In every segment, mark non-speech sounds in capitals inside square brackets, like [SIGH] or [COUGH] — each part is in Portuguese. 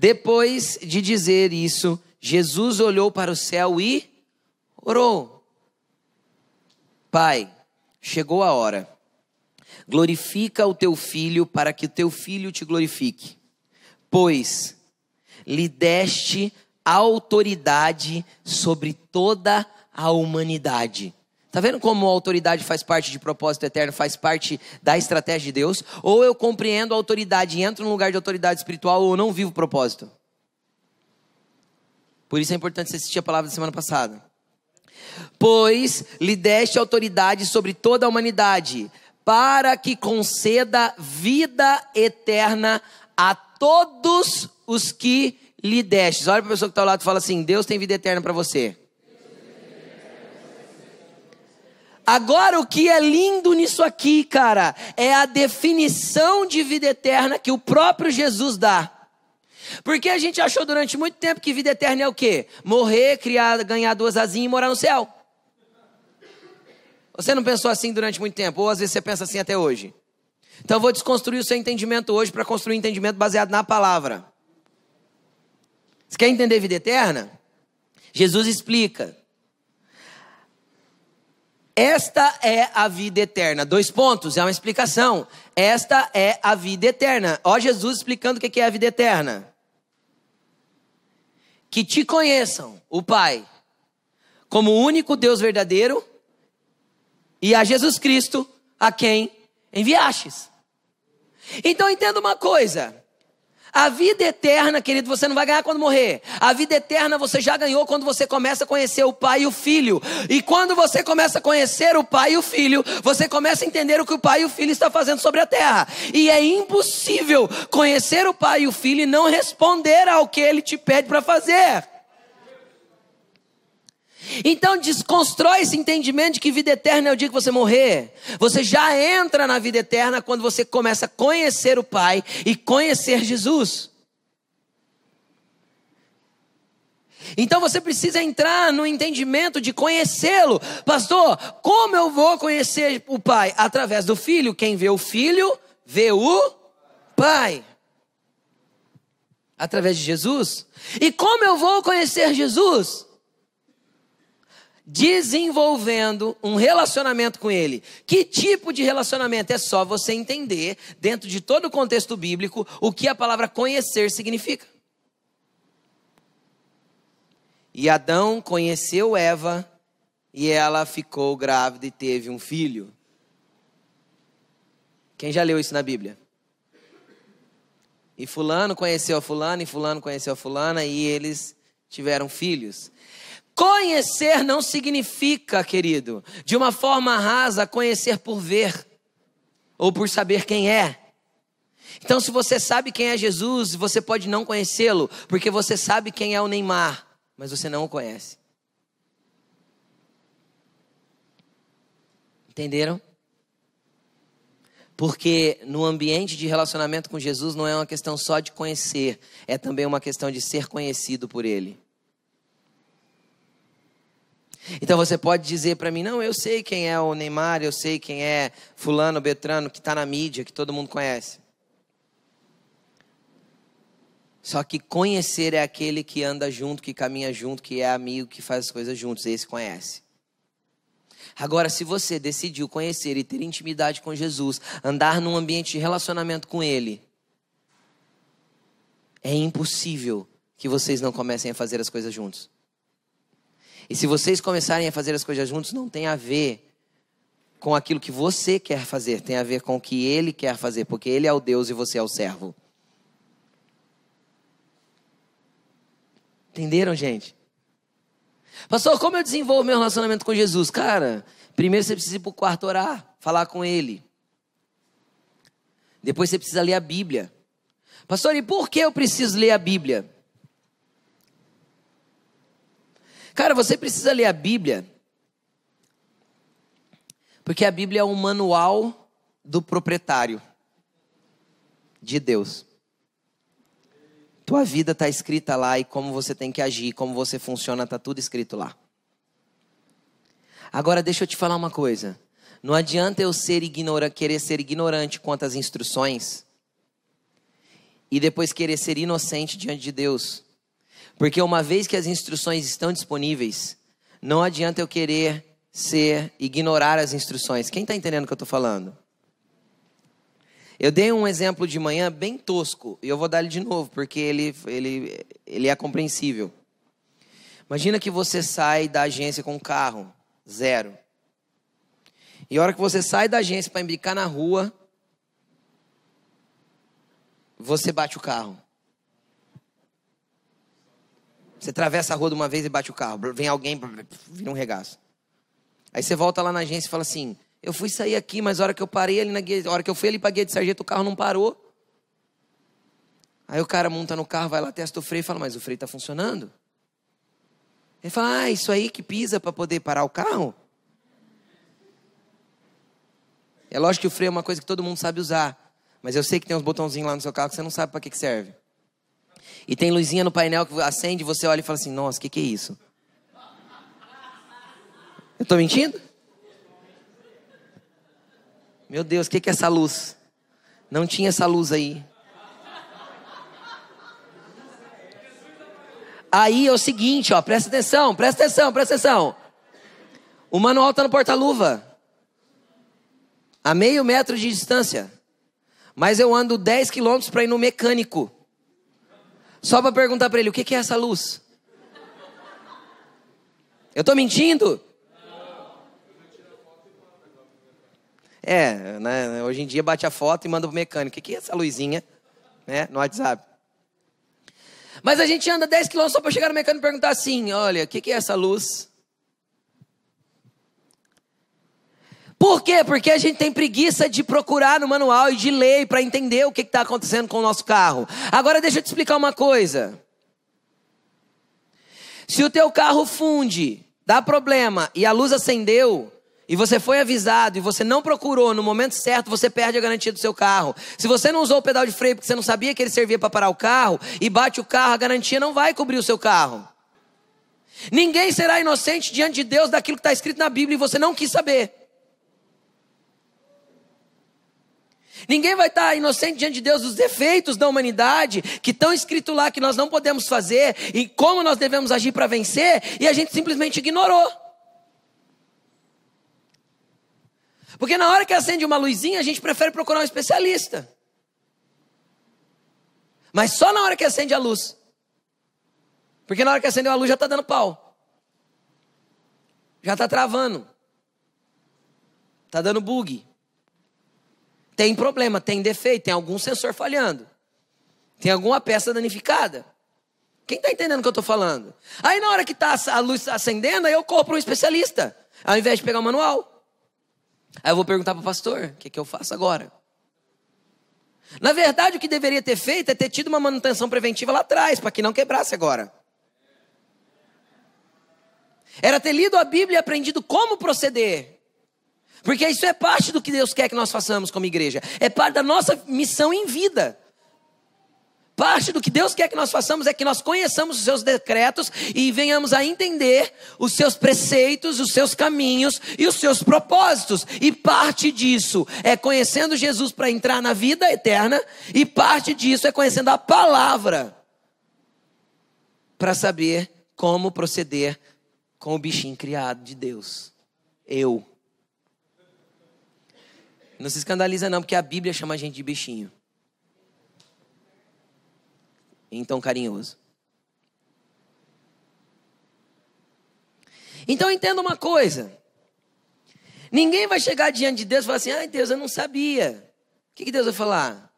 Depois de dizer isso, Jesus olhou para o céu e orou: Pai, chegou a hora. Glorifica o teu filho para que o teu filho te glorifique. Pois lhe deste autoridade sobre toda a humanidade. Tá vendo como a autoridade faz parte de propósito eterno, faz parte da estratégia de Deus? Ou eu compreendo a autoridade e entro num lugar de autoridade espiritual, ou não vivo propósito. Por isso é importante você assistir a palavra da semana passada. Pois lhe deste autoridade sobre toda a humanidade, para que conceda vida eterna a todos os que lhe destes. Olha para a pessoa que está ao lado e fala assim: Deus tem vida eterna para você. Agora, o que é lindo nisso aqui, cara, é a definição de vida eterna que o próprio Jesus dá. Porque a gente achou durante muito tempo que vida eterna é o quê? Morrer, criar, ganhar duas asinhas e morar no céu. Você não pensou assim durante muito tempo? Ou às vezes você pensa assim até hoje? Então eu vou desconstruir o seu entendimento hoje para construir um entendimento baseado na palavra. Você quer entender vida eterna? Jesus explica. Esta é a vida eterna. Dois pontos, é uma explicação. Esta é a vida eterna. Ó Jesus explicando o que é a vida eterna. Que te conheçam, o Pai, como o único Deus verdadeiro, e a Jesus Cristo, a quem enviastes. Então entenda uma coisa: a vida eterna, querido, você não vai ganhar quando morrer. A vida eterna você já ganhou quando você começa a conhecer o Pai e o Filho. E quando você começa a conhecer o Pai e o Filho, você começa a entender o que o Pai e o Filho estão fazendo sobre a terra. E é impossível conhecer o Pai e o Filho e não responder ao que ele te pede para fazer. Então desconstrói esse entendimento de que vida eterna é o dia que você morrer. Você já entra na vida eterna quando você começa a conhecer o Pai e conhecer Jesus. Então você precisa entrar no entendimento de conhecê-lo. Pastor, como eu vou conhecer o Pai? Através do Filho. Quem vê o Filho, vê o Pai. Através de Jesus. E como eu vou conhecer Jesus? Desenvolvendo um relacionamento com Ele. Que tipo de relacionamento? É só você entender, dentro de todo o contexto bíblico, o que a palavra conhecer significa. E Adão conheceu Eva e ela ficou grávida e teve um filho. Quem já leu isso na Bíblia? E Fulano conheceu a Fulana, e Fulano conheceu a Fulana, e eles tiveram filhos. Conhecer não significa, querido, de uma forma rasa, conhecer por ver ou por saber quem é. Então, se você sabe quem é Jesus, você pode não conhecê-lo, porque você sabe quem é o Neymar, mas você não o conhece. Entenderam? Porque no ambiente de relacionamento com Jesus não é uma questão só de conhecer, é também uma questão de ser conhecido por Ele. Então você pode dizer para mim: não, eu sei quem é o Neymar, eu sei quem é Fulano, Betrano, que está na mídia, que todo mundo conhece. Só que conhecer é aquele que anda junto, que caminha junto, que é amigo, que faz as coisas juntos. Esse conhece. Agora, se você decidiu conhecer e ter intimidade com Jesus, andar num ambiente de relacionamento com Ele, é impossível que vocês não comecem a fazer as coisas juntos. E se vocês começarem a fazer as coisas juntos, não tem a ver com aquilo que você quer fazer, tem a ver com o que ele quer fazer, porque ele é o Deus e você é o servo. Entenderam, gente? Pastor, como eu desenvolvo meu relacionamento com Jesus? Cara, primeiro você precisa ir para o quarto orar, falar com ele. Depois você precisa ler a Bíblia. Pastor, e por que eu preciso ler a Bíblia? Cara, você precisa ler a Bíblia. Porque a Bíblia é um manual do proprietário de Deus. Tua vida está escrita lá e como você tem que agir, como você funciona, está tudo escrito lá. Agora deixa eu te falar uma coisa. Não adianta eu ser ignora, querer ser ignorante quanto às instruções e depois querer ser inocente diante de Deus. Porque uma vez que as instruções estão disponíveis, não adianta eu querer ser, ignorar as instruções. Quem está entendendo o que eu estou falando? Eu dei um exemplo de manhã bem tosco, e eu vou dar ele de novo, porque ele, ele, ele é compreensível. Imagina que você sai da agência com um carro, zero. E a hora que você sai da agência para embicar na rua, você bate o carro. Você atravessa a rua de uma vez e bate o carro. Vem alguém, vira um regaço. Aí você volta lá na agência e fala assim: Eu fui sair aqui, mas a hora que eu parei ali na guia, hora que eu fui ali para a guia de sargento, o carro não parou. Aí o cara monta no carro, vai lá, testa o freio e fala: Mas o freio está funcionando? Ele fala: Ah, isso aí que pisa para poder parar o carro? É lógico que o freio é uma coisa que todo mundo sabe usar. Mas eu sei que tem uns botãozinhos lá no seu carro que você não sabe para que, que serve. E tem luzinha no painel que acende, você olha e fala assim: Nossa, o que, que é isso? Eu estou mentindo? Meu Deus, o que, que é essa luz? Não tinha essa luz aí. Aí é o seguinte, ó, presta atenção, presta atenção, presta atenção. O manual está no porta-luva. A meio metro de distância. Mas eu ando 10 quilômetros para ir no mecânico. Só para perguntar para ele, o que, que é essa luz? Eu estou mentindo? É, né, hoje em dia bate a foto e manda pro mecânico. O que, que é essa luzinha? Né, no WhatsApp. Mas a gente anda 10 quilômetros só para chegar no mecânico e perguntar assim: olha, o que, que é essa luz? Por quê? Porque a gente tem preguiça de procurar no manual e de ler para entender o que está acontecendo com o nosso carro. Agora deixa eu te explicar uma coisa. Se o teu carro funde, dá problema e a luz acendeu, e você foi avisado e você não procurou no momento certo, você perde a garantia do seu carro. Se você não usou o pedal de freio porque você não sabia que ele servia para parar o carro e bate o carro, a garantia não vai cobrir o seu carro. Ninguém será inocente diante de Deus daquilo que está escrito na Bíblia e você não quis saber. Ninguém vai estar inocente diante de Deus dos defeitos da humanidade que estão escritos lá que nós não podemos fazer e como nós devemos agir para vencer e a gente simplesmente ignorou. Porque na hora que acende uma luzinha, a gente prefere procurar um especialista. Mas só na hora que acende a luz. Porque na hora que acendeu a luz já está dando pau. Já está travando. Está dando bug. Tem problema, tem defeito, tem algum sensor falhando. Tem alguma peça danificada. Quem está entendendo o que eu estou falando? Aí na hora que está a luz acendendo, aí eu para um especialista. Ao invés de pegar o manual. Aí eu vou perguntar para o pastor, o que, que eu faço agora? Na verdade, o que deveria ter feito é ter tido uma manutenção preventiva lá atrás, para que não quebrasse agora. Era ter lido a Bíblia e aprendido como proceder. Porque isso é parte do que Deus quer que nós façamos como igreja. É parte da nossa missão em vida. Parte do que Deus quer que nós façamos é que nós conheçamos os seus decretos e venhamos a entender os seus preceitos, os seus caminhos e os seus propósitos. E parte disso é conhecendo Jesus para entrar na vida eterna, e parte disso é conhecendo a palavra para saber como proceder com o bichinho criado de Deus. Eu. Não se escandaliza não, porque a Bíblia chama a gente de bichinho. Então carinhoso. Então entenda uma coisa. Ninguém vai chegar diante de Deus e falar assim: ai Deus, eu não sabia. O que, que Deus vai falar?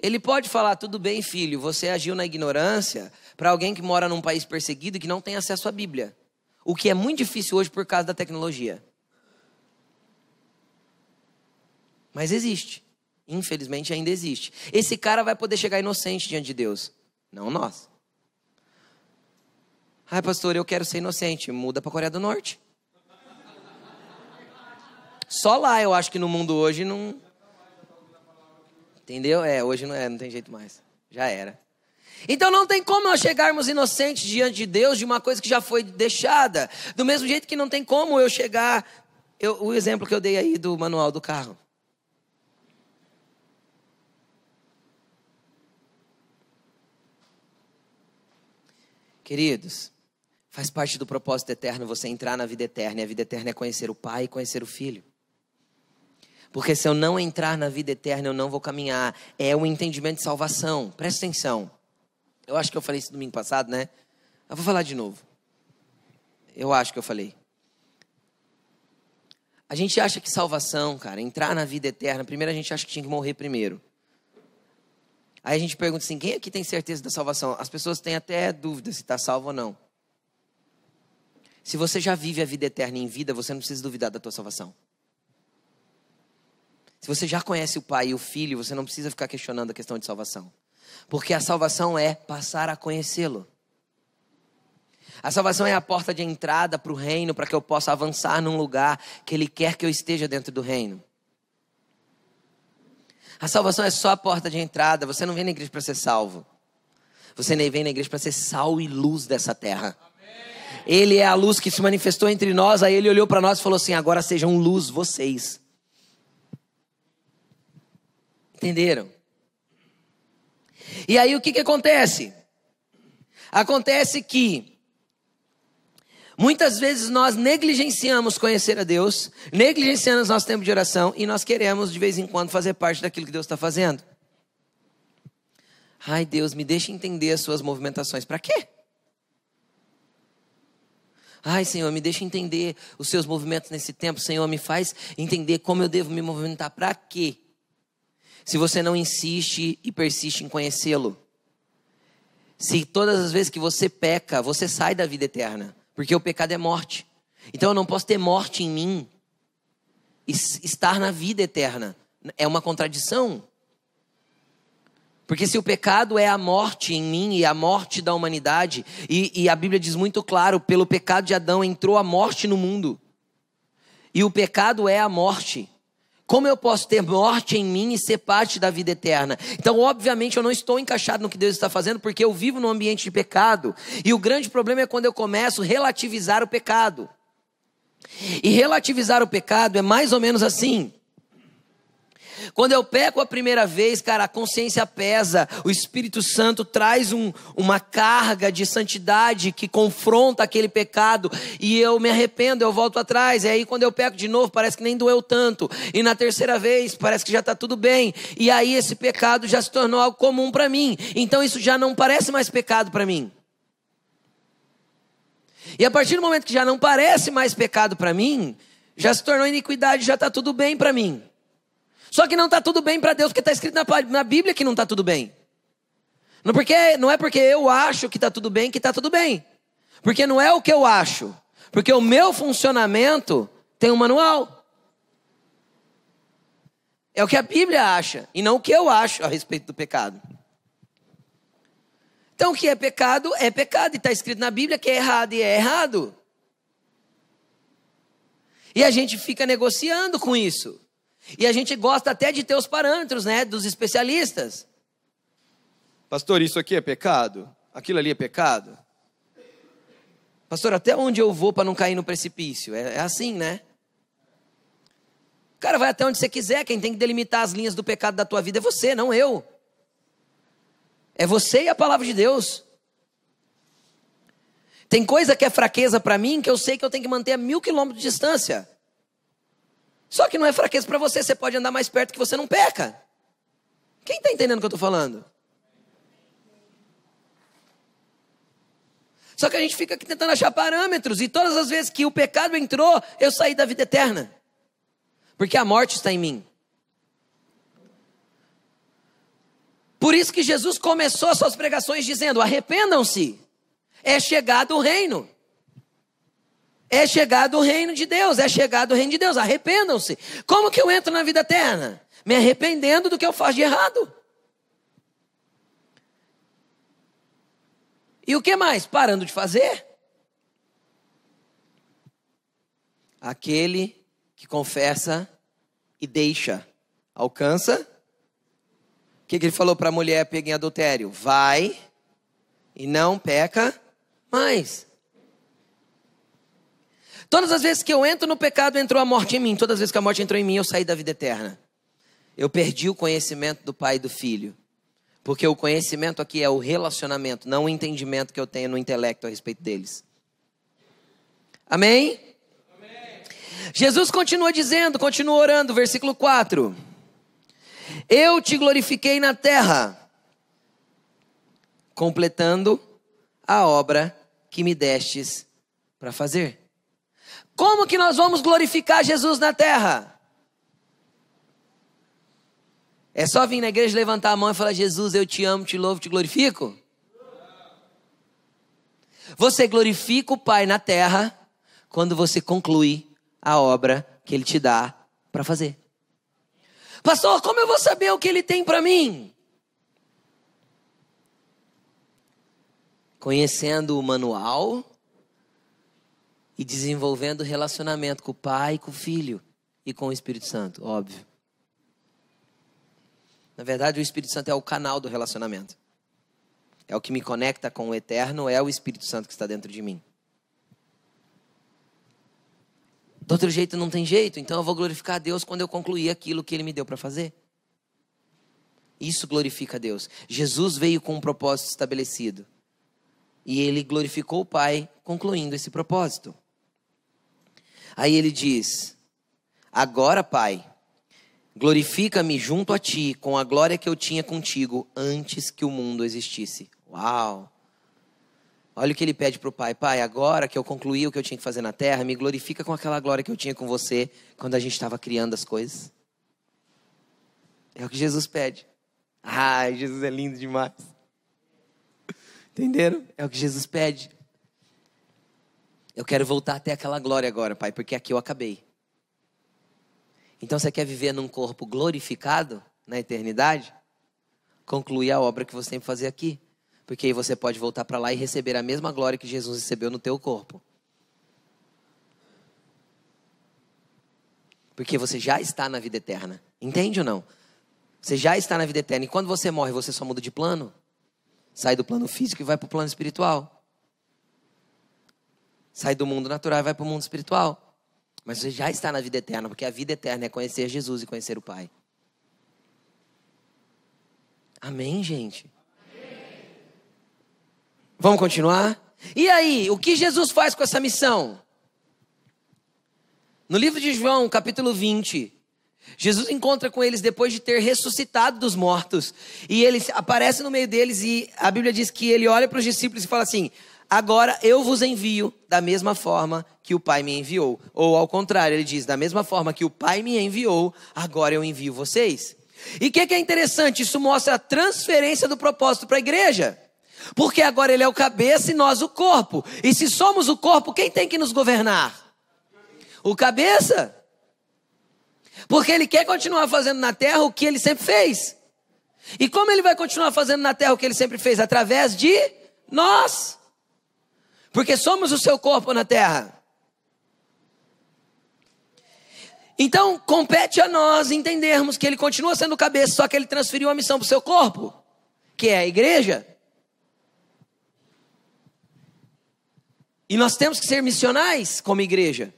Ele pode falar: tudo bem, filho, você agiu na ignorância para alguém que mora num país perseguido e que não tem acesso à Bíblia. O que é muito difícil hoje por causa da tecnologia. Mas existe. Infelizmente ainda existe. Esse cara vai poder chegar inocente diante de Deus. Não nós. Ai, pastor, eu quero ser inocente. Muda para Coreia do Norte. Só lá eu acho que no mundo hoje não. Entendeu? É, hoje não é, não tem jeito mais. Já era. Então não tem como nós chegarmos inocentes diante de Deus de uma coisa que já foi deixada. Do mesmo jeito que não tem como eu chegar. Eu, o exemplo que eu dei aí do manual do carro. Queridos, faz parte do propósito eterno você entrar na vida eterna, e a vida eterna é conhecer o Pai e conhecer o Filho. Porque se eu não entrar na vida eterna, eu não vou caminhar. É um entendimento de salvação. Presta atenção. Eu acho que eu falei isso domingo passado, né? Eu vou falar de novo. Eu acho que eu falei. A gente acha que salvação, cara, entrar na vida eterna, primeiro a gente acha que tinha que morrer primeiro. Aí a gente pergunta assim: quem aqui tem certeza da salvação? As pessoas têm até dúvida se está salvo ou não. Se você já vive a vida eterna em vida, você não precisa duvidar da tua salvação. Se você já conhece o Pai e o Filho, você não precisa ficar questionando a questão de salvação. Porque a salvação é passar a conhecê-lo. A salvação é a porta de entrada para o reino, para que eu possa avançar num lugar que Ele quer que eu esteja dentro do reino. A salvação é só a porta de entrada. Você não vem na igreja para ser salvo. Você nem vem na igreja para ser sal e luz dessa terra. Ele é a luz que se manifestou entre nós. Aí ele olhou para nós e falou assim: agora sejam luz vocês. Entenderam? E aí o que, que acontece? Acontece que Muitas vezes nós negligenciamos conhecer a Deus, negligenciamos nosso tempo de oração e nós queremos de vez em quando fazer parte daquilo que Deus está fazendo. Ai Deus, me deixa entender as suas movimentações. Para quê? Ai Senhor, me deixa entender os seus movimentos nesse tempo. Senhor, me faz entender como eu devo me movimentar. Para quê? Se você não insiste e persiste em conhecê-lo. Se todas as vezes que você peca, você sai da vida eterna. Porque o pecado é morte. Então eu não posso ter morte em mim e estar na vida eterna. É uma contradição. Porque se o pecado é a morte em mim e a morte da humanidade, e, e, a Bíblia diz muito claro: pelo pecado de Adão entrou a morte no mundo, e o pecado é a morte. Como eu posso ter morte em mim e ser parte da vida eterna? Então, obviamente, eu não estou encaixado no que Deus está fazendo, porque eu vivo num ambiente de pecado. E o grande problema é quando eu começo a relativizar o pecado. E relativizar o pecado é mais ou menos assim. Quando eu peco a primeira vez, cara, a consciência pesa, o Espírito Santo traz um, uma carga de santidade que confronta aquele pecado e eu me arrependo, eu volto atrás. E aí, quando eu peco de novo, parece que nem doeu tanto. E na terceira vez, parece que já está tudo bem. E aí, esse pecado já se tornou algo comum para mim. Então, isso já não parece mais pecado para mim. E a partir do momento que já não parece mais pecado para mim, já se tornou iniquidade, já está tudo bem para mim. Só que não está tudo bem para Deus, porque está escrito na, na, Bíblia que não está tudo bem. Não, porque, não é porque eu acho que está tudo bem que está tudo bem. Porque não é o que eu acho. Porque o meu funcionamento tem um manual. É o que a Bíblia acha e não o que eu acho a respeito do pecado. Então, o que é pecado é pecado, e está escrito na Bíblia que é errado e é errado. E a gente fica negociando com isso. E a gente gosta até de ter os parâmetros, né, dos especialistas. Pastor, isso aqui é pecado? Aquilo ali é pecado? Pastor, até onde eu vou para não cair no precipício? É, é, assim, né? O cara vai até onde você quiser, quem tem que delimitar as linhas do pecado da tua vida é você, não eu. É você e a palavra de Deus. Tem coisa que é fraqueza para mim que eu sei que eu tenho que manter a mil quilômetros de distância. Só que não é fraqueza para você, você pode andar mais perto que você não peca. Quem está entendendo o que eu estou falando? Só que a gente fica aqui tentando achar parâmetros, e todas as vezes que o pecado entrou, eu saí da vida eterna, porque a morte está em mim. Por isso que Jesus começou as suas pregações dizendo: arrependam-se, é chegado o reino. É chegado o reino de Deus, é chegado o reino de Deus. Arrependam-se. Como que eu entro na vida eterna? Me arrependendo do que eu faço de errado. E o que mais? Parando de fazer. Aquele que confessa e deixa, alcança. O que, que ele falou para a mulher pega em adultério? Vai e não peca mais. Todas as vezes que eu entro no pecado, entrou a morte em mim. Todas as vezes que a morte entrou em mim, eu saí da vida eterna. Eu perdi o conhecimento do Pai e do Filho. Porque o conhecimento aqui é o relacionamento, não o entendimento que eu tenho no intelecto a respeito deles. Amém? Amém. Jesus continua dizendo, continua orando, versículo 4. Eu te glorifiquei na terra, completando a obra que me destes para fazer. Como que nós vamos glorificar Jesus na terra? É só vir na igreja, levantar a mão e falar: Jesus, eu te amo, te louvo, te glorifico? Você glorifica o Pai na terra quando você conclui a obra que Ele te dá para fazer. Pastor, como eu vou saber o que Ele tem para mim? Conhecendo o manual e desenvolvendo relacionamento com o Pai, com o Filho e com o Espírito Santo, óbvio. Na verdade, o Espírito Santo é o canal do relacionamento. É o que me conecta com o eterno, é o Espírito Santo que está dentro de mim. De outro jeito não tem jeito, então eu vou glorificar a Deus quando eu concluir aquilo que Ele me deu para fazer. Isso glorifica a Deus. Jesus veio com um propósito estabelecido. E ele glorificou o Pai, concluindo esse propósito. Aí ele diz: Agora, Pai, Glorifica-me junto a ti com a glória que eu tinha contigo antes que o mundo existisse. Uau! Olha o que ele pede para o pai: Pai, agora que eu concluí o que eu tinha que fazer na terra, me glorifica com aquela glória que eu tinha com você quando a gente estava criando as coisas. É o que Jesus pede. Ai, Jesus é lindo demais. Entenderam? É o que Jesus pede. Eu quero voltar até aquela glória agora, Pai, porque aqui eu acabei. Então você quer viver num corpo glorificado na eternidade? Conclui a obra que você tem que fazer aqui. Porque aí você pode voltar para lá e receber a mesma glória que Jesus recebeu no teu corpo. Porque você já está na vida eterna. Entende ou não? Você já está na vida eterna. E quando você morre, você só muda de plano? Sai do plano físico e vai para o plano espiritual. Sai do mundo natural e vai para o mundo espiritual. Mas você já está na vida eterna, porque a vida eterna é conhecer Jesus e conhecer o Pai. Amém, gente? Amém. Vamos continuar? E aí, o que Jesus faz com essa missão? No livro de João, capítulo 20, Jesus encontra com eles depois de ter ressuscitado dos mortos. E ele aparece no meio deles e a Bíblia diz que ele olha para os discípulos e fala assim: Agora eu vos envio da mesma forma que o Pai me enviou. Ou ao contrário, ele diz: da mesma forma que o Pai me enviou, agora eu envio vocês. E o que, que é interessante? Isso mostra a transferência do propósito para a igreja. Porque agora ele é o cabeça e nós o corpo. E se somos o corpo, quem tem que nos governar? O cabeça. Porque ele quer continuar fazendo na terra o que ele sempre fez. E como ele vai continuar fazendo na terra o que ele sempre fez? Através de nós porque somos o seu corpo na terra. Então, compete a nós entendermos que ele continua sendo cabeça, só que ele transferiu a missão para o seu corpo, que é a igreja. E nós temos que ser missionais como igreja.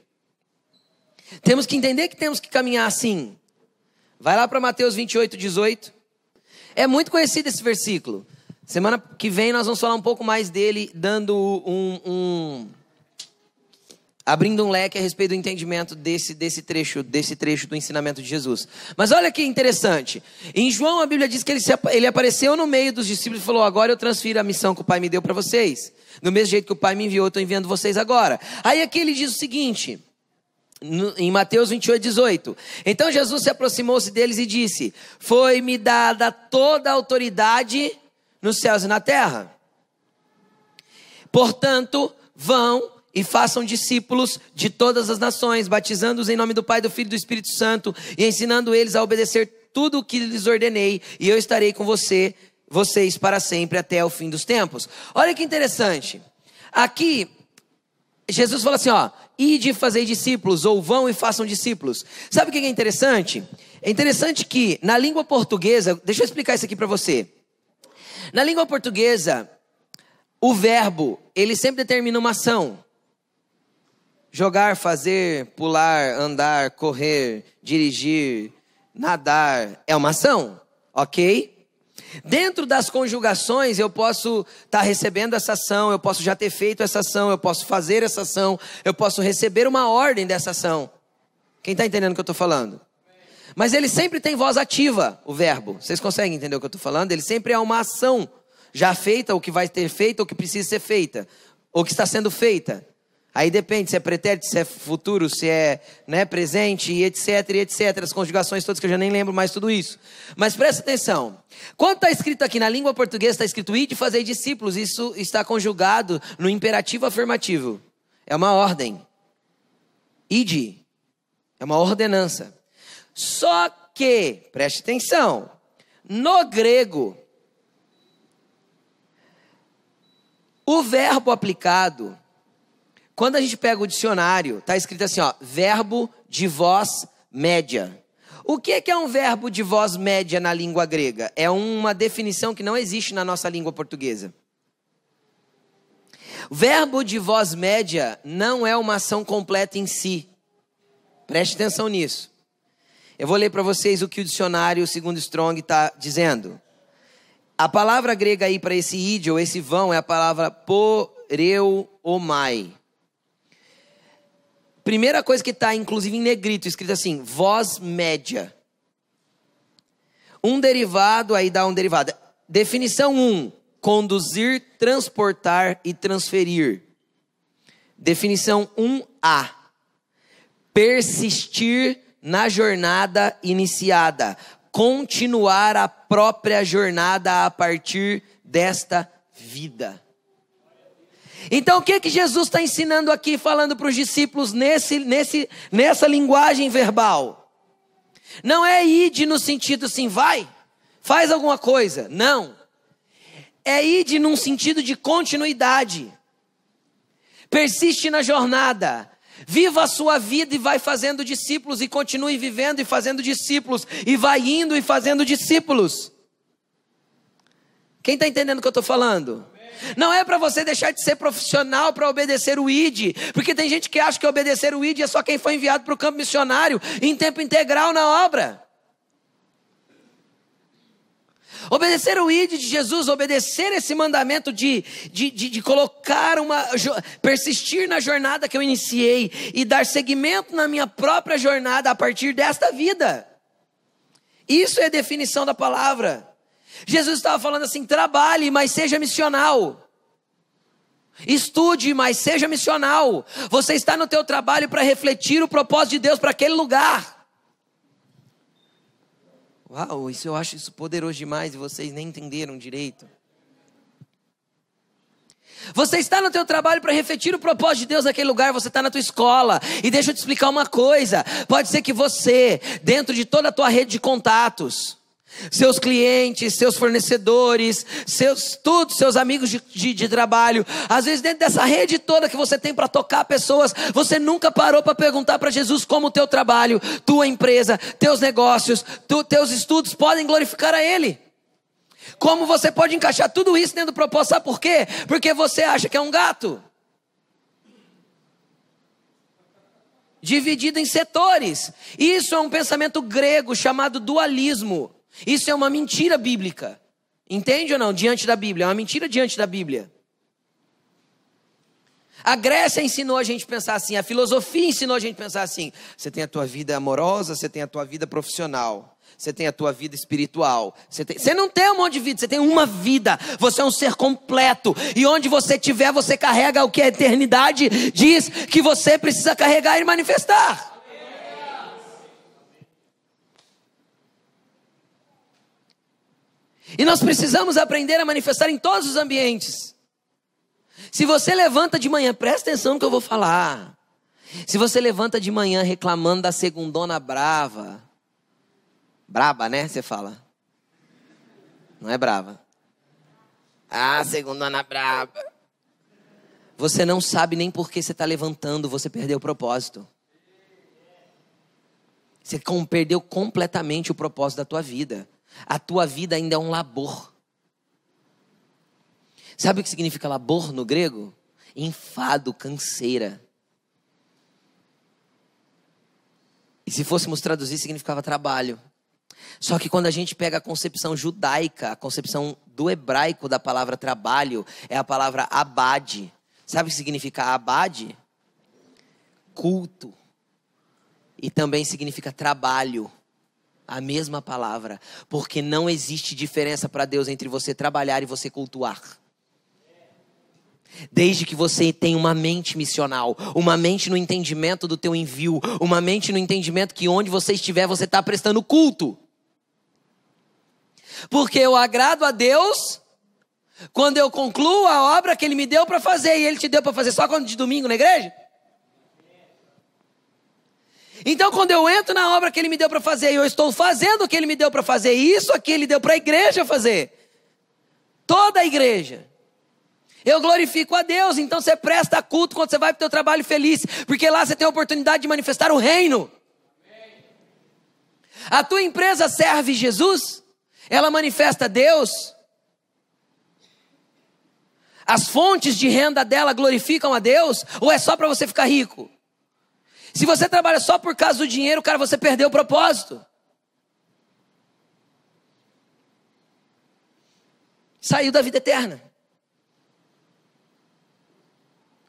Temos que entender que temos que caminhar assim. Vai lá para Mateus 28, 18. É muito conhecido esse versículo. Semana que vem nós vamos falar um pouco mais dele, dando um, um, abrindo um leque a respeito do entendimento desse, desse trecho, desse trecho do ensinamento de Jesus. Mas olha que interessante. Em João a Bíblia diz que ele, se, ele apareceu no meio dos discípulos e falou: agora eu transfiro a missão que o Pai me deu para vocês. Do mesmo jeito que o Pai me enviou, eu estou enviando vocês agora. Aí aqui ele diz o seguinte. em Mateus 28, 18. Então Jesus se aproximou-se deles e disse: Foi-me dada toda a autoridade nos céus e na terra. Portanto, vão e façam discípulos de todas as nações, batizando-os em nome do Pai, do Filho e do Espírito Santo e ensinando eles a obedecer tudo o que lhes ordenei, e eu estarei com você, vocês para sempre até o fim dos tempos. Olha que interessante. Aqui Jesus fala assim, ó, ide fazer discípulos, ou vão e façam discípulos. Sabe o que é interessante? É interessante que na língua portuguesa, deixa eu explicar isso aqui para você. Na língua portuguesa, o verbo, ele sempre determina uma ação. Jogar, fazer, pular, andar, correr, dirigir, nadar, é uma ação, ok? Dentro das conjugações, eu posso estar tá recebendo essa ação, eu posso já ter feito essa ação, eu posso fazer essa ação, eu posso receber uma ordem dessa ação. Quem está entendendo o que eu estou falando? Mas ele sempre tem voz ativa, o verbo. Vocês conseguem entender o que eu estou falando? Ele sempre é uma ação já feita, ou que vai ter feita, ou que precisa ser feita, ou que está sendo feita. Aí depende se é pretérito, se é futuro, se é né, presente, e etc, e etc. As conjugações todas que eu já nem lembro mais tudo isso. Mas presta atenção. Quando está escrito aqui na língua portuguesa, está escrito ide fazer discípulos, isso está conjugado no imperativo afirmativo. É uma ordem. Ide. É uma ordenança. Só que, preste atenção, no grego, o verbo aplicado, quando a gente pega o dicionário, está escrito assim, ó, verbo de voz média. O que é um verbo de voz média na língua grega? É uma definição que não existe na nossa língua portuguesa. Verbo de voz média não é uma ação completa em si. Preste atenção nisso. Eu vou ler para vocês o que o dicionário, segundo Strong, está dizendo. A palavra grega aí para esse ou esse vão é a palavra poreuomai. Primeira coisa que está, inclusive em negrito, escrito assim: voz média. Um derivado, aí dá um derivado. Definição 1: um, conduzir, transportar e transferir. Definição 1A: persistir na jornada iniciada, continuar a própria jornada a partir desta vida. Então, o que que Jesus está ensinando aqui, falando para os discípulos nesse, nesse, nessa linguagem verbal? Não é ide no sentido assim, vai, faz alguma coisa. Não. É ide num sentido de continuidade. Persiste na jornada. Viva a sua vida e vai fazendo discípulos, e continue vivendo e fazendo discípulos, e vai indo e fazendo discípulos. Quem está entendendo o que eu estou falando? Não é para você deixar de ser profissional para obedecer o ID, porque tem gente que acha que obedecer o ID é só quem foi enviado para o campo missionário em tempo integral na obra. Obedecer o ID de Jesus, obedecer esse mandamento de, de, de, de, colocar uma. persistir na jornada que eu iniciei e dar seguimento na minha própria jornada a partir desta vida. Isso é a definição da palavra. Jesus estava falando assim: trabalhe, mas seja missional. Estude, mas seja missional. Você está no teu trabalho para refletir o propósito de Deus para aquele lugar. Uau, isso eu acho isso poderoso demais e vocês nem entenderam direito. Você está no teu trabalho para refletir o propósito de Deus naquele lugar, você está na tua escola. E deixa eu te explicar uma coisa. Pode ser que você, dentro de toda a tua rede de contatos, seus clientes, seus fornecedores, seus tudo, seus amigos de, de, de, trabalho. Às vezes dentro dessa rede toda que você tem para tocar pessoas, você nunca parou para perguntar para Jesus como o teu trabalho, tua empresa, teus negócios, tu, teus estudos podem glorificar a Ele. Como você pode encaixar tudo isso dentro do propósito? Sabe por quê? Porque você acha que é um gato. Dividido em setores. Isso é um pensamento grego chamado dualismo. Isso é uma mentira bíblica. Entende ou não? Diante da Bíblia. É uma mentira diante da Bíblia. A Grécia ensinou a gente pensar assim, a filosofia ensinou a gente pensar assim. Você tem a tua vida amorosa, você tem a tua vida profissional, você tem a tua vida espiritual. Você, tem... você não tem um monte de vida, você tem uma vida. Você é um ser completo. E onde você estiver, você carrega o que a eternidade diz que você precisa carregar e manifestar. E nós precisamos aprender a manifestar em todos os ambientes. Se você levanta de manhã, presta atenção no que eu vou falar. Se você levanta de manhã reclamando da segundona brava, braba, né? Você fala. Não é brava. Ah, segundona brava. Você não sabe nem por que você está levantando, você perdeu o propósito. Você perdeu completamente o propósito da tua vida. A tua vida ainda é um labor. Sabe o que significa labor no grego? Enfado, canseira. E se fôssemos traduzir, significava trabalho. Só que quando a gente pega a concepção judaica, a concepção do hebraico da palavra trabalho, é a palavra abade. Sabe o que significa abade? Culto. E também significa trabalho. A mesma palavra. Porque não existe diferença para Deus entre você trabalhar e você cultuar. Desde que você tenha uma mente missional, uma mente no entendimento do teu envio, uma mente no entendimento que onde você estiver você está prestando culto. Porque eu agrado a Deus quando eu concluo a obra que Ele me deu para fazer e Ele te deu para fazer só quando de domingo na igreja. Então, quando eu entro na obra que Ele me deu para fazer eu estou fazendo o que Ele me deu para fazer, e isso aqui Ele deu para a igreja fazer, toda a igreja. Eu glorifico a Deus, então você presta culto quando você vai para o teu trabalho feliz, porque lá você tem a oportunidade de manifestar o reino. A tua empresa serve Jesus? Ela manifesta Deus? As fontes de renda dela glorificam a Deus? Ou é só para você ficar rico? Se você trabalha só por causa do dinheiro, cara, você perdeu o propósito. Saiu da vida eterna.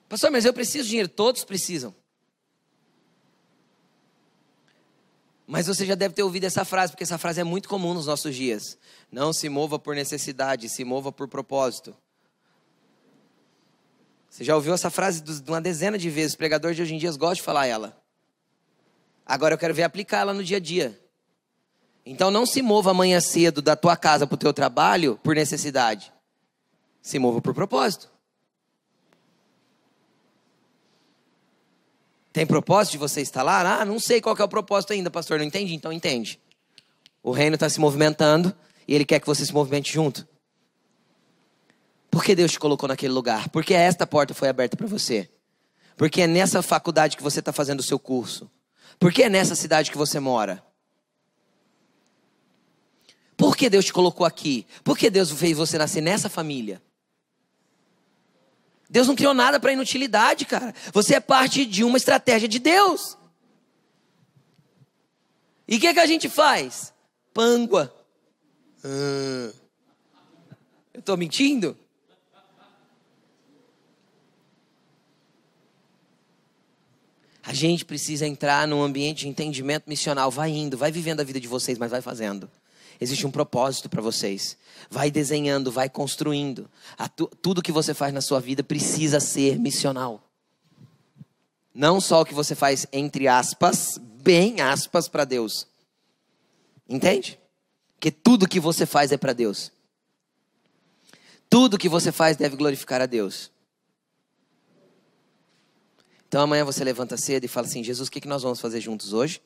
Pastor, mas eu preciso de dinheiro. Todos precisam. Mas você já deve ter ouvido essa frase, porque essa frase é muito comum nos nossos dias. Não se mova por necessidade, se mova por propósito. Você já ouviu essa frase uma dezena de vezes. Os pregadores de hoje em dia gostam de falar ela. Agora eu quero ver aplicá-la no dia a dia. Então não se mova amanhã cedo da tua casa para o teu trabalho por necessidade. Se mova por propósito. Tem propósito de você estar lá? Ah, não sei qual é o propósito ainda, pastor. Não entendi? Então entende. O reino está se movimentando e ele quer que você se movimente junto. Por que Deus te colocou naquele lugar? Porque esta porta foi aberta para você. Porque é nessa faculdade que você está fazendo o seu curso. Porque é nessa cidade que você mora. Por que Deus te colocou aqui? Por que Deus fez você nascer nessa família? Deus não criou nada para inutilidade, cara. Você é parte de uma estratégia de Deus. E o que, que a gente faz? Pângua. Ah, eu estou mentindo? A gente precisa entrar num ambiente de entendimento missional. Vai indo, vai vivendo a vida de vocês, mas vai fazendo. Existe um propósito para vocês. Vai desenhando, vai construindo. Tu, tudo que você faz na sua vida precisa ser missional. Não só o que você faz entre aspas, bem aspas para Deus. Entende? Que tudo que você faz é para Deus. Tudo que você faz deve glorificar a Deus. Então amanhã você levanta cedo e fala assim: Jesus, o que nós vamos fazer juntos hoje?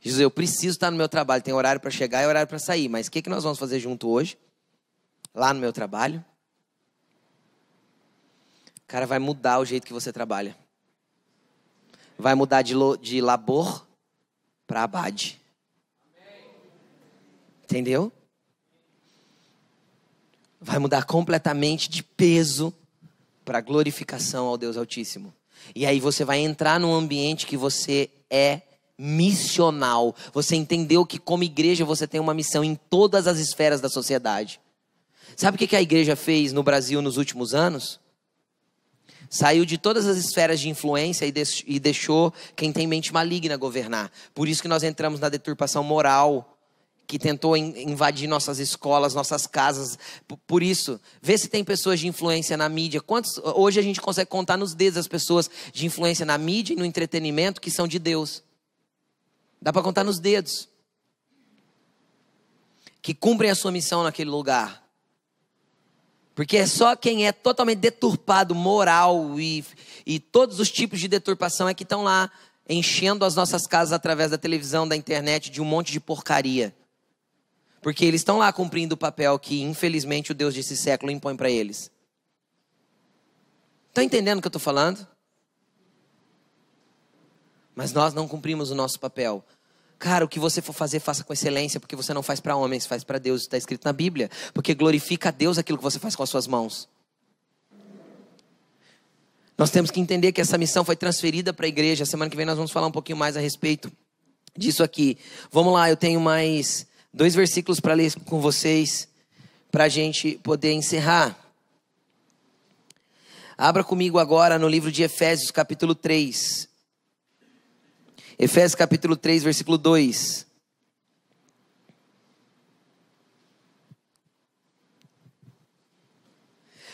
Jesus, eu preciso estar no meu trabalho. Tem horário para chegar e horário para sair. Mas o que, nós vamos fazer junto hoje? Lá no meu trabalho? Cara, vai mudar o jeito que você trabalha. Vai mudar de, lo, de labor para abade. Entendeu? Vai mudar completamente de peso para glorificação ao Deus Altíssimo. E aí você vai entrar num ambiente que você é missional. Você entendeu que, como igreja, você tem uma missão em todas as esferas da sociedade. Sabe o que a igreja fez no Brasil nos últimos anos? Saiu de todas as esferas de influência e deixou quem tem mente maligna governar. Por isso que nós entramos na deturpação moral, que tentou invadir nossas escolas, nossas casas. Por isso, vê se tem pessoas de influência na mídia. Quantos, hoje a gente consegue contar nos dedos as pessoas de influência na mídia e no entretenimento que são de Deus. Dá para contar nos dedos. Que cumprem a sua missão naquele lugar. Porque é só quem é totalmente deturpado, moral e, e todos os tipos de deturpação é que estão lá enchendo as nossas casas através da televisão, da internet, de um monte de porcaria. Porque eles estão lá cumprindo o papel que, infelizmente, o Deus desse século impõe para eles. Está entendendo o que eu estou falando? Mas nós não cumprimos o nosso papel. Cara, o que você for fazer, faça com excelência, porque você não faz para homens, faz para Deus. Está escrito na Bíblia. Porque glorifica a Deus aquilo que você faz com as suas mãos. Nós temos que entender que essa missão foi transferida para a igreja. Semana que vem nós vamos falar um pouquinho mais a respeito disso aqui. Vamos lá, eu tenho mais dois versículos para ler com vocês, para a gente poder encerrar. Abra comigo agora no livro de Efésios, capítulo 3. Efésios, capítulo 3, versículo 2.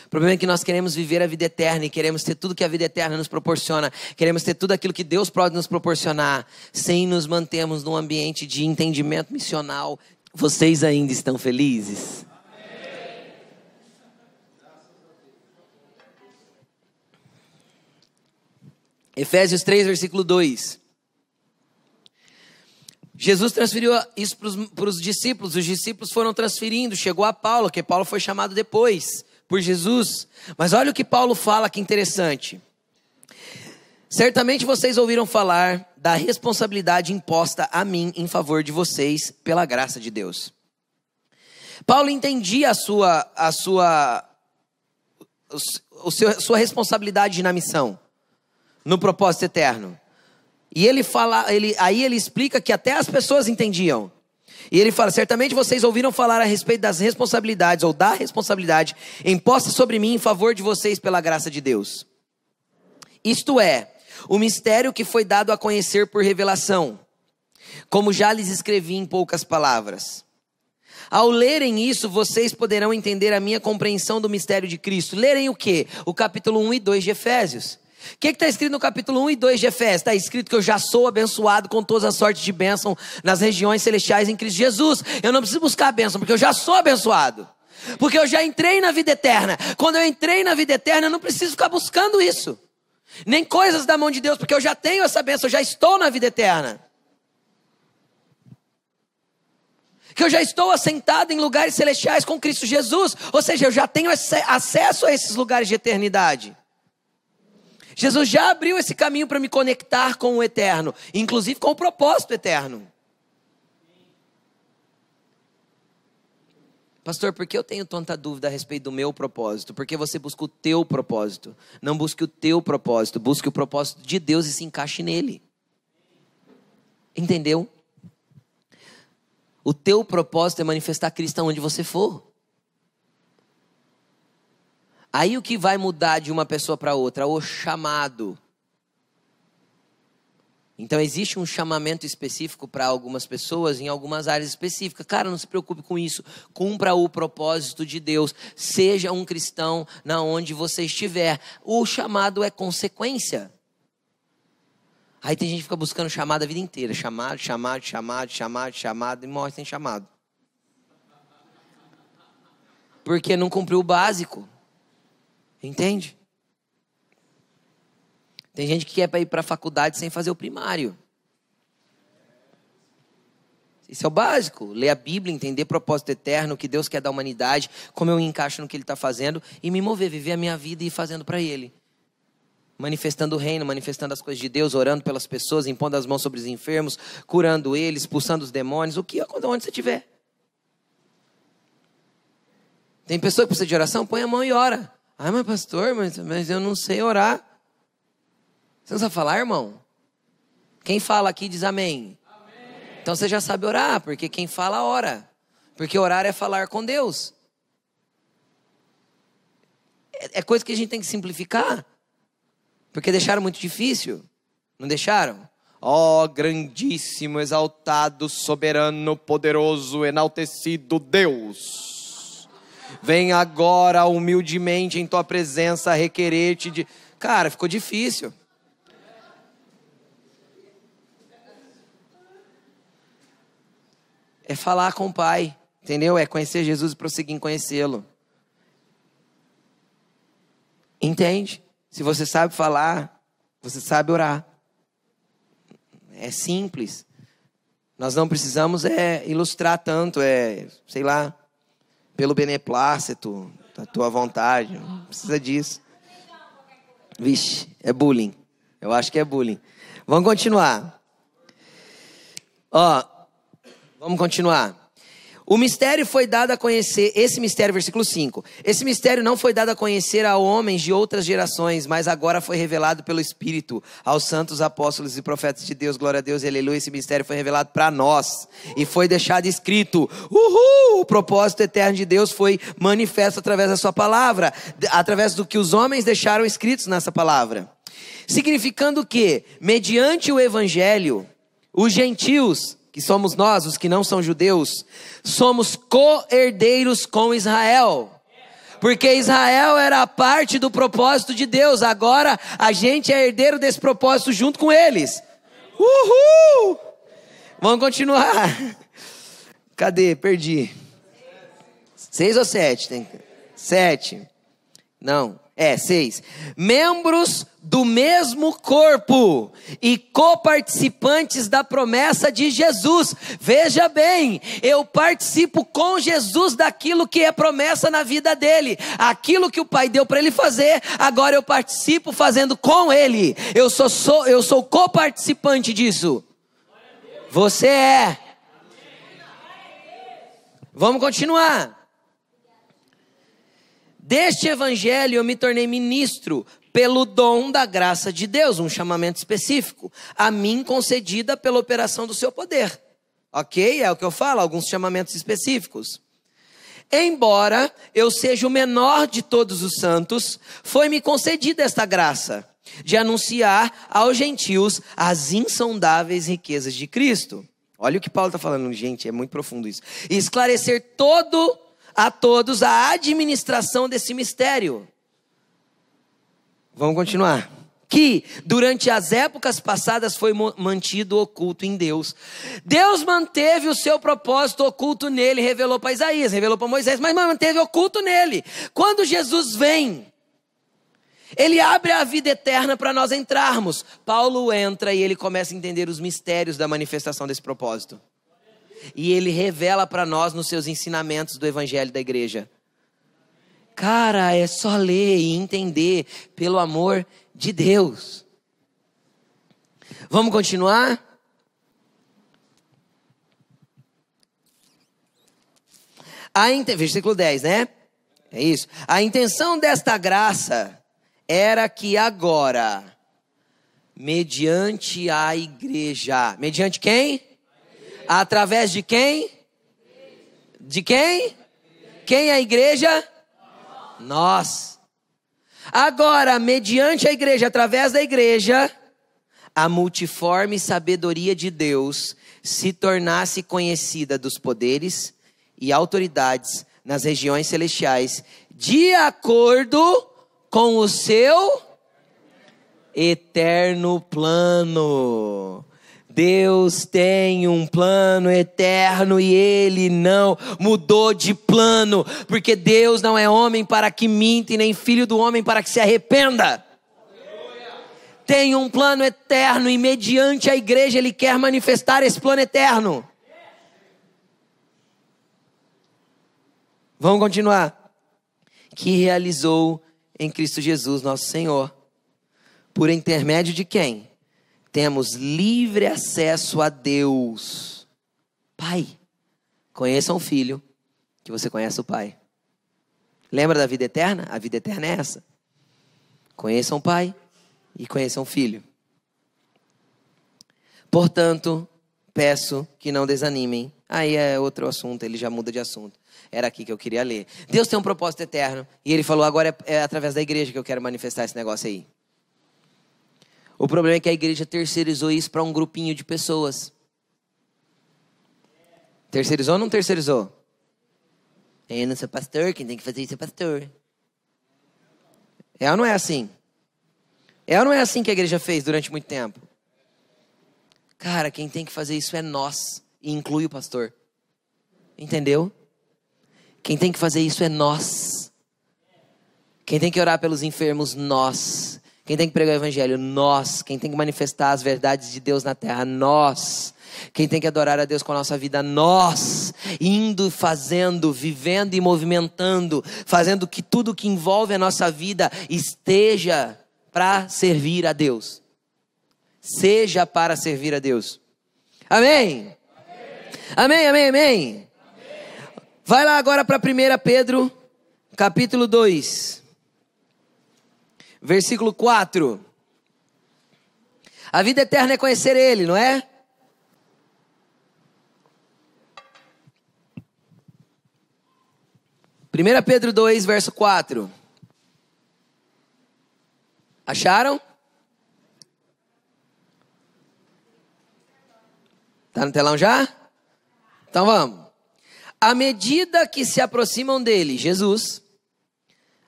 O problema é que nós queremos viver a vida eterna e queremos ter tudo que a vida eterna nos proporciona. Queremos ter tudo aquilo que Deus pode nos proporcionar, sem nos mantermos num ambiente de entendimento missional. Vocês ainda estão felizes? Efésios 3, versículo 2. Jesus transferiu isso para os discípulos, os discípulos foram transferindo, chegou a Paulo, que Paulo foi chamado depois por Jesus. Mas olha o que Paulo fala que interessante. Certamente vocês ouviram falar da responsabilidade imposta a mim em favor de vocês pela graça de Deus. Paulo entendia a sua a sua o seu, sua responsabilidade na missão, no propósito eterno. E ele fala, ele, aí ele explica que até as pessoas entendiam. E ele fala: certamente vocês ouviram falar a respeito das responsabilidades ou da responsabilidade imposta sobre mim em favor de vocês pela graça de Deus. Isto é, o mistério que foi dado a conhecer por revelação, como já lhes escrevi em poucas palavras. Ao lerem isso, vocês poderão entender a minha compreensão do mistério de Cristo. Lerem o quê? O capítulo 1 e 2 de Efésios. O que está escrito no capítulo 1 e 2 de Efésios? Está escrito que eu já sou abençoado com todas as sortes de bênção nas regiões celestiais em Cristo Jesus. Eu não preciso buscar a bênção, porque eu já sou abençoado. Porque eu já entrei na vida eterna. Quando eu entrei na vida eterna, eu não preciso ficar buscando isso. Nem coisas da mão de Deus, porque eu já tenho essa bênção, eu já estou na vida eterna. Que eu já estou assentado em lugares celestiais com Cristo Jesus. Ou seja, eu já tenho acesso a esses lugares de eternidade. Jesus já abriu esse caminho para me conectar com o eterno, inclusive com o propósito eterno. Pastor, por que eu tenho tanta dúvida a respeito do meu propósito? Porque você busca o teu propósito. Não busque o teu propósito, busque o propósito de Deus e se encaixe nele. Entendeu? O teu propósito é manifestar Cristo onde você for. Aí o que vai mudar de uma pessoa para outra? O chamado. Então existe um chamamento específico para algumas pessoas em algumas áreas específicas. Cara, não se preocupe com isso. Cumpra o propósito de Deus. Seja um cristão na onde você estiver. O chamado é consequência. Aí tem gente que fica buscando chamado a vida inteira. Chamado, chamado, chamado, chamado, chamado e morre sem chamado. Porque não cumpriu o básico. Entende? Tem gente que quer ir para a faculdade sem fazer o primário. Isso é o básico. Ler a Bíblia, entender propósito eterno, o que Deus quer da humanidade, como eu encaixo no que Ele está fazendo e me mover, viver a minha vida e ir fazendo para Ele. Manifestando o reino, manifestando as coisas de Deus, orando pelas pessoas, impondo as mãos sobre os enfermos, curando eles, expulsando os demônios, o que, onde você estiver. Tem pessoa que precisa de oração? Põe a mão e ora. Ah, mas pastor, mas, mas eu não sei orar. Você não sabe falar, irmão? Quem fala aqui diz amém. amém. Então você já sabe orar, porque quem fala, ora. Porque orar é falar com Deus. É, é coisa que a gente tem que simplificar. Porque deixaram muito difícil. Não deixaram? Ó oh, grandíssimo, exaltado, soberano, poderoso, enaltecido Deus Vem agora humildemente em tua presença requerer-te de. Cara, ficou difícil. É falar com o Pai, entendeu? É conhecer Jesus e prosseguir em conhecê-lo. Entende? Se você sabe falar, você sabe orar. É simples. Nós não precisamos é ilustrar tanto, é, sei lá, pelo beneplácito, da tua vontade. Não precisa disso. Vixe, é bullying. Eu acho que é bullying. Vamos continuar. Ó, vamos continuar. O mistério foi dado a conhecer, esse mistério, versículo 5. Esse mistério não foi dado a conhecer a homens de outras gerações, mas agora foi revelado pelo Espírito aos santos apóstolos e profetas de Deus. Glória a Deus, aleluia. Esse mistério foi revelado para nós e foi deixado escrito. Uhul! O propósito eterno de Deus foi manifesto através da sua palavra, através do que os homens deixaram escritos nessa palavra. Significando que, mediante o evangelho, os gentios que somos nós, os que não são judeus, somos co-herdeiros com Israel. Porque Israel era parte do propósito de Deus, agora a gente é herdeiro desse propósito junto com eles. Uhul! Vamos continuar. [LAUGHS] Cadê? Perdi. Seis ou sete? Tem... Sete. Não. É, seis. Membros do mesmo corpo e coparticipantes da promessa de Jesus. Veja bem, eu participo com Jesus daquilo que é promessa na vida dele. Aquilo que o Pai deu para ele fazer, agora eu participo fazendo com ele. Eu sou, sou eu sou coparticipante disso. Você é. Vamos continuar. Deste evangelho eu me tornei ministro pelo dom da graça de Deus, um chamamento específico, a mim concedida pela operação do seu poder. Ok? É o que eu falo, alguns chamamentos específicos. Embora eu seja o menor de todos os santos, foi-me concedida esta graça de anunciar aos gentios as insondáveis riquezas de Cristo. Olha o que Paulo está falando, gente, é muito profundo isso. E esclarecer todo a todos a administração desse mistério. Vamos continuar. Que durante as épocas passadas foi mantido oculto em Deus. Deus manteve o seu propósito oculto nele, revelou para Isaías, revelou para Moisés, mas manteve oculto nele. Quando Jesus vem, ele abre a vida eterna para nós entrarmos. Paulo entra e ele começa a entender os mistérios da manifestação desse propósito e ele revela para nós nos seus ensinamentos do evangelho da igreja. Cara, é só ler e entender, pelo amor de Deus. Vamos continuar? A versículo 10, né? É isso. A intenção desta graça era que agora, mediante a igreja, mediante quem? Através de quem? De quem? Quem é a igreja? Nós. Agora, mediante a igreja, através da igreja, a multiforme sabedoria de Deus se tornasse conhecida dos poderes e autoridades nas regiões celestiais, de acordo com o seu eterno plano. Deus tem um plano eterno e ele não mudou de plano, porque Deus não é homem para que minta e nem filho do homem para que se arrependa. Tem um plano eterno e mediante a igreja ele quer manifestar esse plano eterno. Vamos continuar. Que realizou em Cristo Jesus, nosso Senhor, por intermédio de quem? Temos livre acesso a Deus. Pai, conheça o Filho, que você conhece o Pai. Lembra da vida eterna? A vida eterna é essa. Conheçam o Pai e conheçam o Filho. Portanto, peço que não desanimem. Aí é outro assunto, ele já muda de assunto. Era aqui que eu queria ler. Deus tem um propósito eterno e ele falou: agora é, é através da igreja que eu quero manifestar esse negócio aí. O problema é que a igreja terceirizou isso para um grupinho de pessoas. Terceirizou ou não terceirizou? Eu não sou pastor, quem tem que fazer isso é pastor. É ou não é assim? É ou não é assim que a igreja fez durante muito tempo? Cara, quem tem que fazer isso é nós, e inclui o pastor. Entendeu? Quem tem que fazer isso é nós. Quem tem que orar pelos enfermos, nós. Quem tem que pregar o evangelho? Nós. Quem tem que manifestar as verdades de Deus na terra? Nós. Quem tem que adorar a Deus com a nossa vida? Nós. Indo, fazendo, vivendo e movimentando, fazendo que tudo que envolve a nossa vida esteja para servir a Deus. Seja para servir a Deus. Amém? Amém, amém, amém. amém. Vai lá agora para 1 Pedro, capítulo 2, versículo 4. A vida eterna é conhecer Ele, não é? Primeira Pedro 2, verso 4. Acharam? Tá no telão já? Então vamos. À medida que se aproximam dele, Jesus,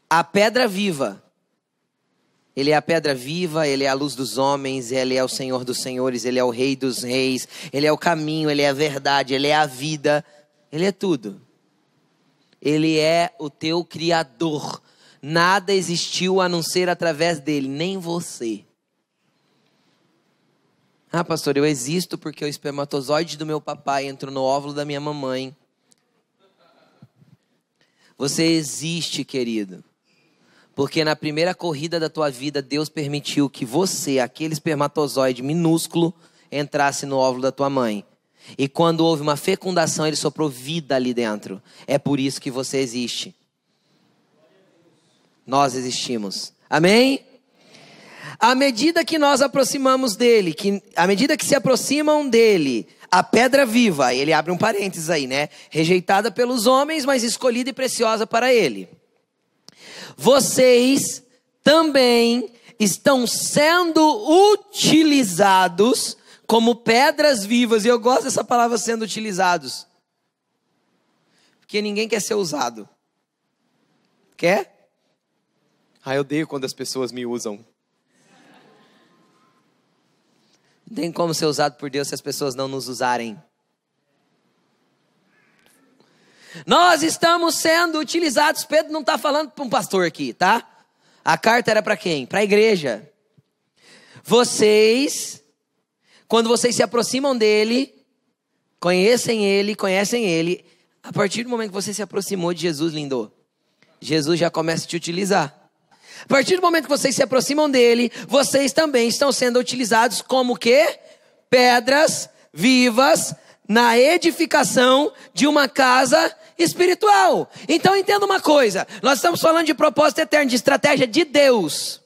a pedra viva, ele é a pedra viva, ele é a luz dos homens, ele é o Senhor dos senhores, ele é o Rei dos reis, ele é o caminho, ele é a verdade, ele é a vida, ele é tudo. Ele é o teu Criador. Nada existiu a não ser através dele, nem você. Ah, pastor, eu existo porque o espermatozoide do meu papai entrou no óvulo da minha mamãe. Você existe, querido. Porque na primeira corrida da tua vida, Deus permitiu que você, aquele espermatozoide minúsculo, entrasse no óvulo da tua mãe. E quando houve uma fecundação, ele soprou vida ali dentro. É por isso que você existe. Nós existimos. Amém? À medida que nós aproximamos dele, que, à medida que se aproximam dele, a pedra viva, ele abre um parênteses aí, né? Rejeitada pelos homens, mas escolhida e preciosa para ele. Vocês também estão sendo utilizados como pedras vivas, e eu gosto dessa palavra sendo utilizados. Porque ninguém quer ser usado. Quer? Ah, eu odeio quando as pessoas me usam. Não tem como ser usado por Deus se as pessoas não nos usarem. Nós estamos sendo utilizados. Pedro não está falando para um pastor aqui, tá? A carta era para quem? Para a igreja. Vocês, quando vocês se aproximam dele, conhecem ele, conhecem ele. A partir do momento que você se aproximou de Jesus, lindo, Jesus já começa a te utilizar. A partir do momento que vocês se aproximam dele, vocês também estão sendo utilizados como que? Pedras vivas na edificação de uma casa espiritual. Então entenda uma coisa: nós estamos falando de propósito eterno, de estratégia de Deus.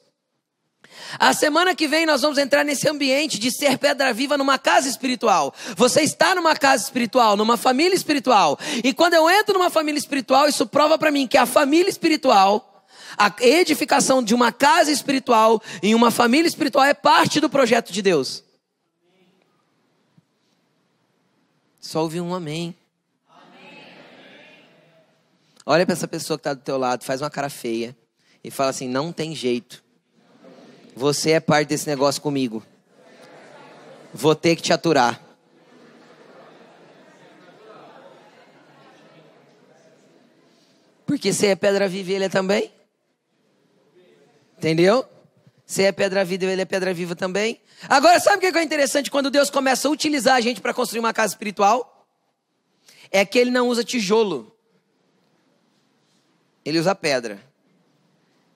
A semana que vem nós vamos entrar nesse ambiente de ser pedra viva numa casa espiritual. Você está numa casa espiritual, numa família espiritual. E quando eu entro numa família espiritual, isso prova para mim que a família espiritual a edificação de uma casa espiritual em uma família espiritual é parte do projeto de Deus. Só ouvi um amém. Olha para essa pessoa que está do teu lado, faz uma cara feia e fala assim: não tem jeito. Você é parte desse negócio comigo. Vou ter que te aturar. Porque você é pedra viva e ele é também? Entendeu? Você é pedra viva e ele é pedra viva também. Agora, sabe o que é interessante quando Deus começa a utilizar a gente para construir uma casa espiritual? É que ele não usa tijolo. Ele usa pedra.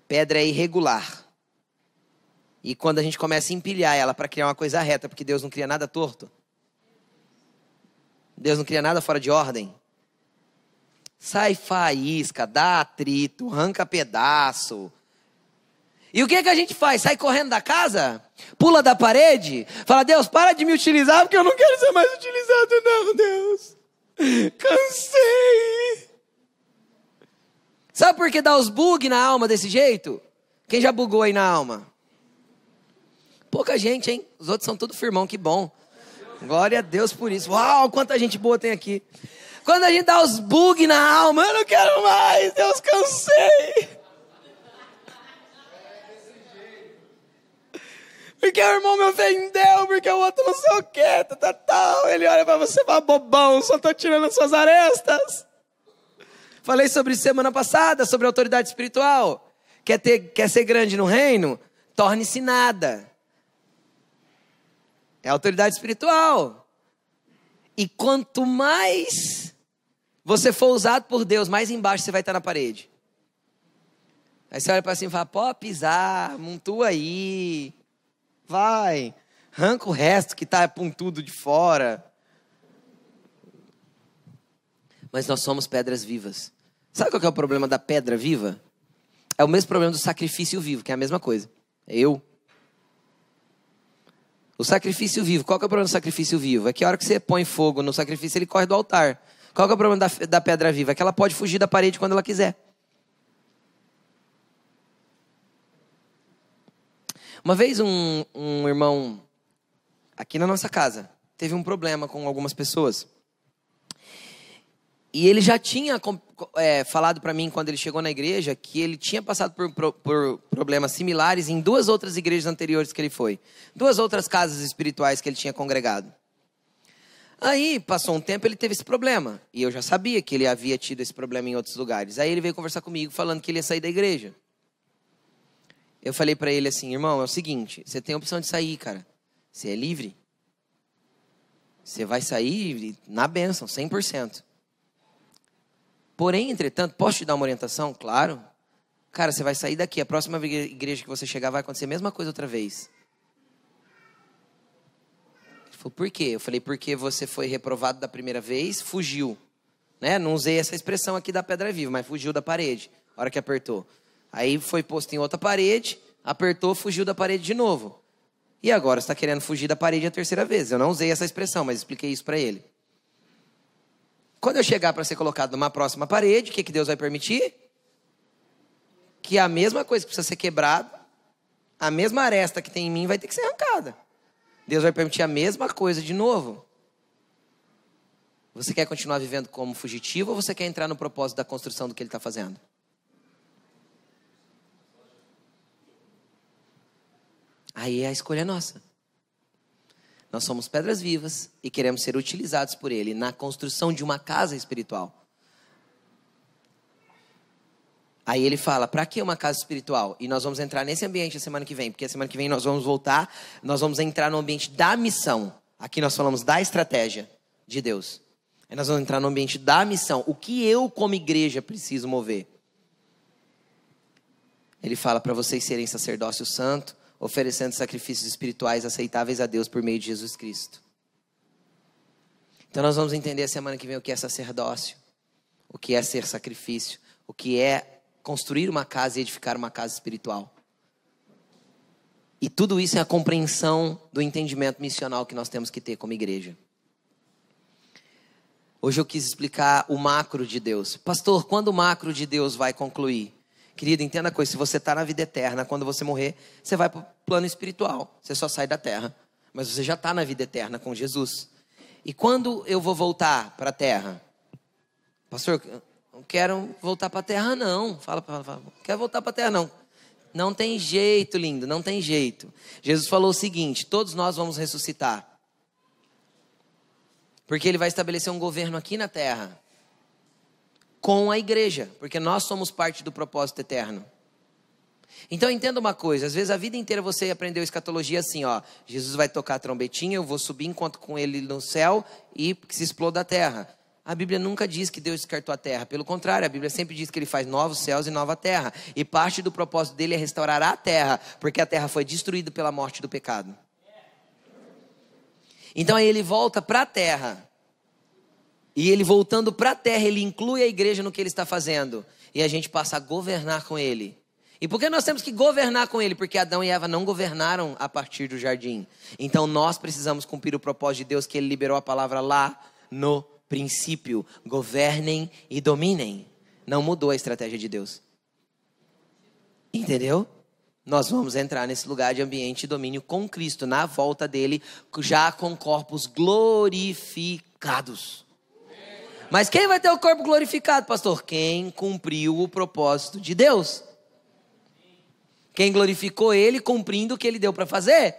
Pedra é irregular. E quando a gente começa a empilhar ela para criar uma coisa reta, porque Deus não cria nada torto. Deus não cria nada fora de ordem. Sai faísca, dá atrito, arranca pedaço, e o que, que a gente faz? Sai correndo da casa? Pula da parede? Fala, Deus, para de me utilizar porque eu não quero ser mais utilizado, não, Deus. Cansei. Sabe por que dá os bug na alma desse jeito? Quem já bugou aí na alma? Pouca gente, hein? Os outros são tudo firmão, que bom. Glória a Deus por isso. Uau, quanta gente boa tem aqui. Quando a gente dá os bug na alma, eu não quero mais, Deus, cansei. Porque o irmão me ofendeu, porque o outro não sei o que, tal, tal, tal. Ele olha para você e fala, bobão, só tô tirando as suas arestas. Falei sobre isso semana passada, sobre autoridade espiritual. Quer, ter, quer ser grande no reino? Torne-se nada. É autoridade espiritual. E quanto mais você for usado por Deus, mais embaixo você vai estar na parede. Aí você olha para cima e fala, pode pisar, montua aí. Vai, arranca o resto que está pontudo de fora. Mas nós somos pedras vivas. Sabe qual é o problema da pedra viva? É o mesmo problema do sacrifício vivo, que é a mesma coisa. É eu. O sacrifício vivo, qual é o problema do sacrifício vivo? É que a hora que você põe fogo no sacrifício, ele corre do altar. Qual é o problema da, da pedra viva? É que ela pode fugir da parede quando ela quiser. Uma vez um, um irmão aqui na nossa casa teve um problema com algumas pessoas. E ele já tinha é, falado para mim quando ele chegou na igreja que ele tinha passado por, por, por, problemas similares em duas outras igrejas anteriores que ele foi, duas outras casas espirituais que ele tinha congregado. Aí passou um tempo ele teve esse problema e eu já sabia que ele havia tido esse problema em outros lugares. Aí ele veio conversar comigo falando que ele ia sair da igreja eu falei para ele assim, irmão, é o seguinte, você tem a opção de sair, cara. Você é livre. Você vai sair na bênção, 100%. Porém, entretanto, posso te dar uma orientação? Claro. Cara, você vai sair daqui. A próxima igreja que você chegar vai acontecer a mesma coisa outra vez. Ele falou, por quê? Eu falei, porque você foi reprovado da primeira vez, fugiu. Né? Não usei essa expressão aqui da pedra viva, mas fugiu da parede, a hora que apertou. Aí foi posto em outra parede, apertou, fugiu da parede de novo. E agora está querendo fugir da parede a terceira vez. Eu não usei essa expressão, mas expliquei isso para ele. Quando eu chegar para ser colocado numa próxima parede, o que, que Deus vai permitir? Que a mesma coisa que precisa ser quebrada, a mesma aresta que tem em mim vai ter que ser arrancada. Deus vai permitir a mesma coisa de novo. Você quer continuar vivendo como fugitivo ou você quer entrar no propósito da construção do que ele está fazendo? Aí a escolha é nossa. Nós somos pedras vivas e queremos ser utilizados por Ele na construção de uma casa espiritual. Aí ele fala: para que uma casa espiritual? E nós vamos entrar nesse ambiente a semana que vem, porque a semana que vem nós vamos voltar, nós vamos entrar no ambiente da missão. Aqui nós falamos da estratégia de Deus. Aí nós vamos entrar no ambiente da missão. O que eu, como igreja, preciso mover? Ele fala para vocês serem sacerdócio santo, oferecendo sacrifícios espirituais aceitáveis a Deus por meio de Jesus Cristo. Então nós vamos entender a semana que vem o que é sacerdócio, o que é ser sacrifício, o que é construir uma casa e edificar uma casa espiritual. E tudo isso é a compreensão do entendimento missional que nós temos que ter como igreja. Hoje eu quis explicar o macro de Deus. Pastor, quando o macro de Deus vai concluir? Querido, entenda a coisa: se você está na vida eterna, quando você morrer, você vai para plano espiritual. Você só sai da terra. Mas você já está na vida eterna com Jesus. E quando eu vou voltar para a terra? Pastor, não quero voltar para a terra, não. Fala, fala, fala. Não quero voltar para a terra, não. Não tem jeito, lindo, não tem jeito. Jesus falou o seguinte: todos nós vamos ressuscitar. Porque ele vai estabelecer um governo aqui na terra com a igreja, porque nós somos parte do propósito eterno. Então entenda uma coisa, às vezes a vida inteira você aprendeu escatologia assim, ó, Jesus vai tocar a trombetinha, eu vou subir enquanto com ele no céu e que se exploda a terra. A Bíblia nunca diz que Deus descartou a terra, pelo contrário, a Bíblia sempre diz que ele faz novos céus e nova terra, e parte do propósito dele é restaurar a terra, porque a terra foi destruída pela morte do pecado. Então aí ele volta para a terra. E ele voltando para a terra, ele inclui a igreja no que ele está fazendo. E a gente passa a governar com ele. E por que nós temos que governar com ele? Porque Adão e Eva não governaram a partir do jardim. Então nós precisamos cumprir o propósito de Deus que ele liberou a palavra lá no princípio. Governem e dominem. Não mudou a estratégia de Deus. Entendeu? Nós vamos entrar nesse lugar de ambiente e domínio com Cristo, na volta dele, já com corpos glorificados. Mas quem vai ter o corpo glorificado, pastor? Quem cumpriu o propósito de Deus. Quem glorificou ele cumprindo o que ele deu para fazer.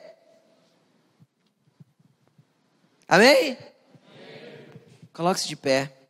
Amém? Coloque-se de pé.